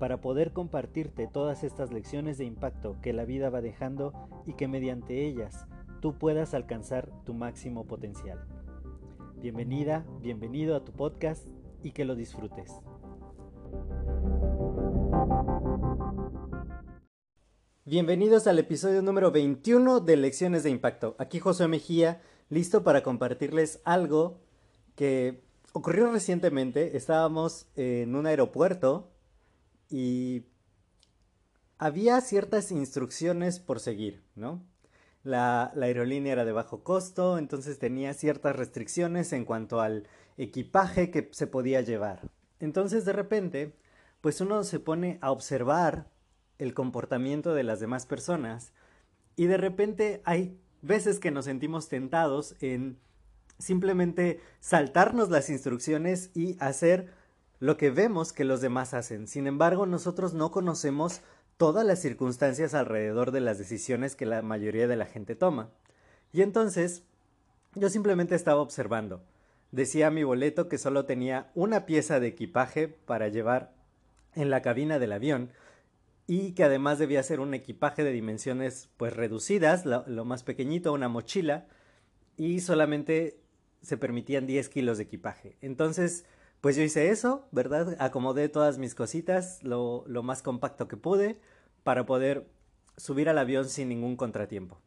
para poder compartirte todas estas lecciones de impacto que la vida va dejando y que mediante ellas tú puedas alcanzar tu máximo potencial. Bienvenida, bienvenido a tu podcast y que lo disfrutes. Bienvenidos al episodio número 21 de Lecciones de Impacto. Aquí José Mejía, listo para compartirles algo que ocurrió recientemente. Estábamos en un aeropuerto y había ciertas instrucciones por seguir, ¿no? La, aerolínea era de bajo costo, entonces tenía ciertas restricciones en cuanto al equipaje que se podía llevar. Entonces de repente, pues uno se pone a observar el comportamiento de las demás personas y de repente hay veces que nos sentimos tentados en simplemente saltarnos las instrucciones y hacer lo que vemos que los demás hacen. Sin embargo, nosotros no conocemos todas las circunstancias alrededor de las decisiones que la mayoría de la gente toma. Y entonces, yo simplemente estaba observando. Decía mi boleto que solo tenía una pieza de equipaje para llevar en la cabina del avión y que además debía ser un equipaje de dimensiones pues reducidas, lo, más pequeñito, una mochila, y solamente se permitían 10 kilos de equipaje. Entonces, pues yo hice eso, ¿verdad? Acomodé todas mis cositas lo, más compacto que pude para poder subir al avión sin ningún contratiempo.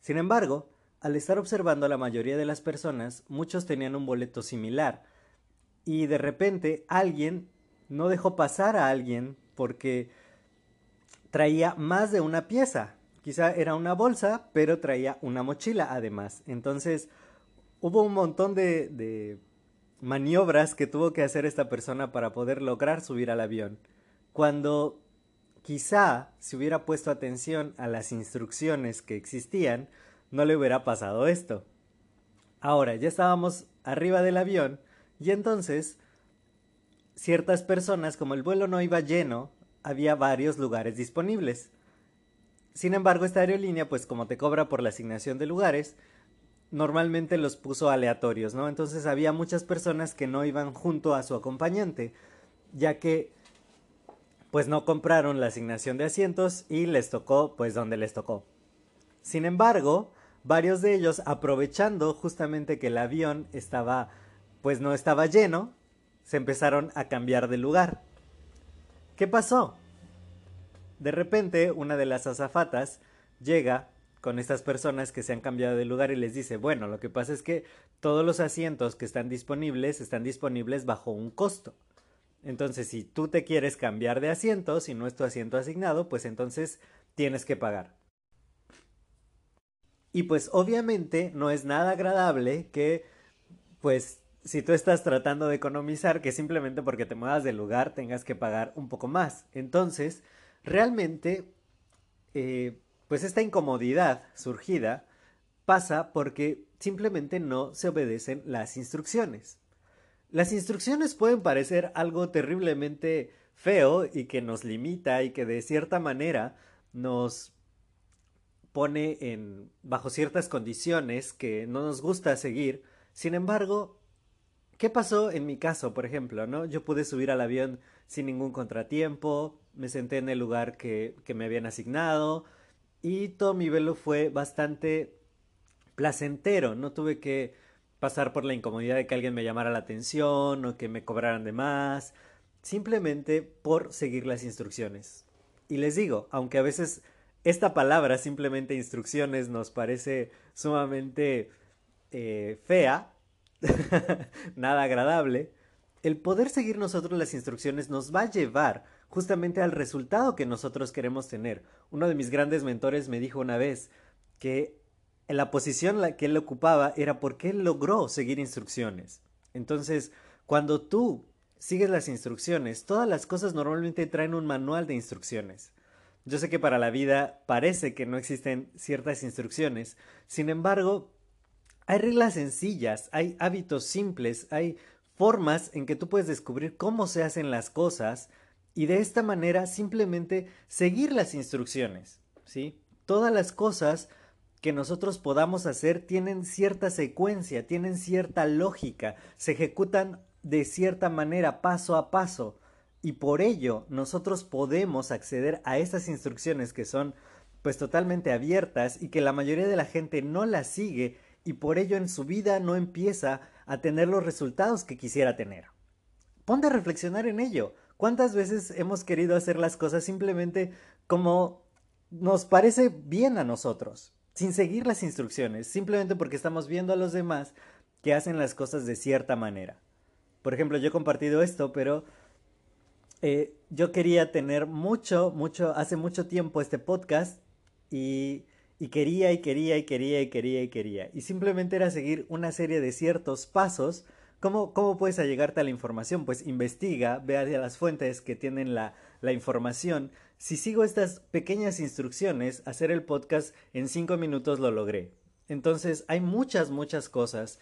Sin embargo, al estar observando a la mayoría de las personas, muchos tenían un boleto similar y de repente alguien no dejó pasar a alguien porque traía más de una pieza. Quizá era una bolsa, pero traía una mochila además. Entonces hubo un montón de maniobras que tuvo que hacer esta persona para poder lograr subir al avión. Cuando quizá si hubiera puesto atención a las instrucciones que existían, no le hubiera pasado esto. Ahora, ya estábamos arriba del avión y entonces ciertas personas, como el vuelo no iba lleno, había varios lugares disponibles. Sin embargo, esta aerolínea, pues como te cobra por la asignación de lugares, normalmente los puso aleatorios, ¿no? Entonces había muchas personas que no iban junto a su acompañante, ya que pues no compraron la asignación de asientos y les tocó pues donde les tocó. Sin embargo, varios de ellos aprovechando justamente que el avión estaba pues no estaba lleno, se empezaron a cambiar de lugar. ¿Qué pasó? De repente, una de las azafatas llega con estas personas que se han cambiado de lugar y les dice, bueno, lo que pasa es que todos los asientos que están disponibles están disponibles bajo un costo. Entonces, si tú te quieres cambiar de asiento, si no es tu asiento asignado, pues entonces tienes que pagar. Y pues obviamente no es nada agradable que, pues, si tú estás tratando de economizar, que simplemente porque te muevas de lugar tengas que pagar un poco más. Entonces, realmente, eh, pues esta incomodidad surgida pasa porque simplemente no se obedecen las instrucciones. Las instrucciones pueden parecer algo terriblemente feo y que nos limita y que de cierta manera nos pone en bajo ciertas condiciones que no nos gusta seguir. Sin embargo, ¿qué pasó en mi caso, por ejemplo, no? Yo pude subir al avión sin ningún contratiempo, me senté en el lugar que, que me habían asignado, y todo mi velo fue bastante placentero, no tuve que pasar por la incomodidad de que alguien me llamara la atención o que me cobraran de más, simplemente por seguir las instrucciones. Y les digo, aunque a veces esta palabra, simplemente instrucciones, nos parece sumamente eh, fea, nada agradable, el poder seguir nosotros las instrucciones nos va a llevar justamente al resultado que nosotros queremos tener. Uno de mis grandes mentores me dijo una vez que la posición que él ocupaba era porque él logró seguir instrucciones. Entonces, cuando tú sigues las instrucciones, todas las cosas normalmente traen un manual de instrucciones. Yo sé que para la vida parece que no existen ciertas instrucciones, sin embargo, hay reglas sencillas, hay hábitos simples, hay formas en que tú puedes descubrir cómo se hacen las cosas y de esta manera simplemente seguir las instrucciones, ¿sí? Todas las cosas que nosotros podamos hacer tienen cierta secuencia, tienen cierta lógica, se ejecutan de cierta manera, paso a paso, y por ello nosotros podemos acceder a estas instrucciones que son pues totalmente abiertas y que la mayoría de la gente no las sigue y por ello en su vida no empieza a tener los resultados que quisiera tener. Ponte a reflexionar en ello. ¿Cuántas veces hemos querido hacer las cosas simplemente como nos parece bien a nosotros, sin seguir las instrucciones, simplemente porque estamos viendo a los demás que hacen las cosas de cierta manera? Por ejemplo, yo he compartido esto, pero eh, yo quería tener mucho, mucho, hace mucho tiempo este podcast y, y quería y quería y quería y quería y quería. Y simplemente era seguir una serie de ciertos pasos. ¿Cómo, cómo puedes allegarte a la información? Pues investiga, ve a las fuentes que tienen la, la información. Si sigo estas pequeñas instrucciones, hacer el podcast en cinco minutos lo logré. Entonces hay muchas, muchas cosas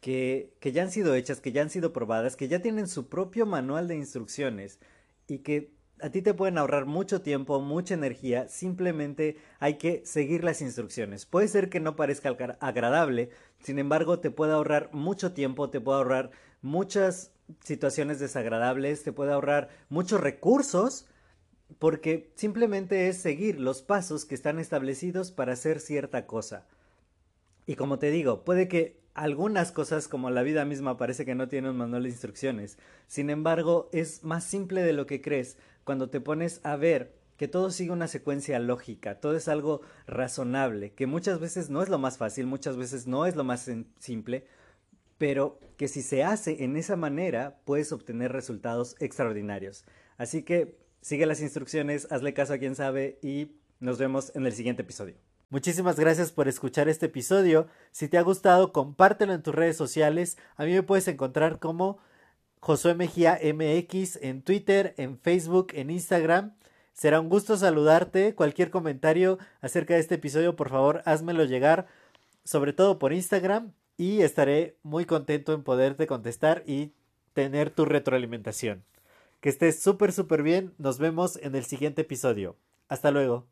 que, que ya han sido hechas, que ya han sido probadas, que ya tienen su propio manual de instrucciones y que a ti te pueden ahorrar mucho tiempo, mucha energía, simplemente hay que seguir las instrucciones. Puede ser que no parezca agradable, sin embargo te puede ahorrar mucho tiempo, te puede ahorrar muchas situaciones desagradables, te puede ahorrar muchos recursos, porque simplemente es seguir los pasos que están establecidos para hacer cierta cosa. Y como te digo, puede que algunas cosas como la vida misma parece que no tiene un manual de instrucciones. Sin embargo, es más simple de lo que crees cuando te pones a ver que todo sigue una secuencia lógica, todo es algo razonable, que muchas veces no es lo más fácil, muchas veces no es lo más simple, pero que si se hace en esa manera puedes obtener resultados extraordinarios. Así que sigue las instrucciones, hazle caso a quien sabe y nos vemos en el siguiente episodio. Muchísimas gracias por escuchar este episodio. Si te ha gustado, compártelo en tus redes sociales. A mí me puedes encontrar como Josué Mejía MX en Twitter, en Facebook, en Instagram. Será un gusto saludarte. Cualquier comentario acerca de este episodio, por favor, házmelo llegar, sobre todo por Instagram, y estaré muy contento en poderte contestar y tener tu retroalimentación. Que estés súper, súper bien. Nos vemos en el siguiente episodio. Hasta luego.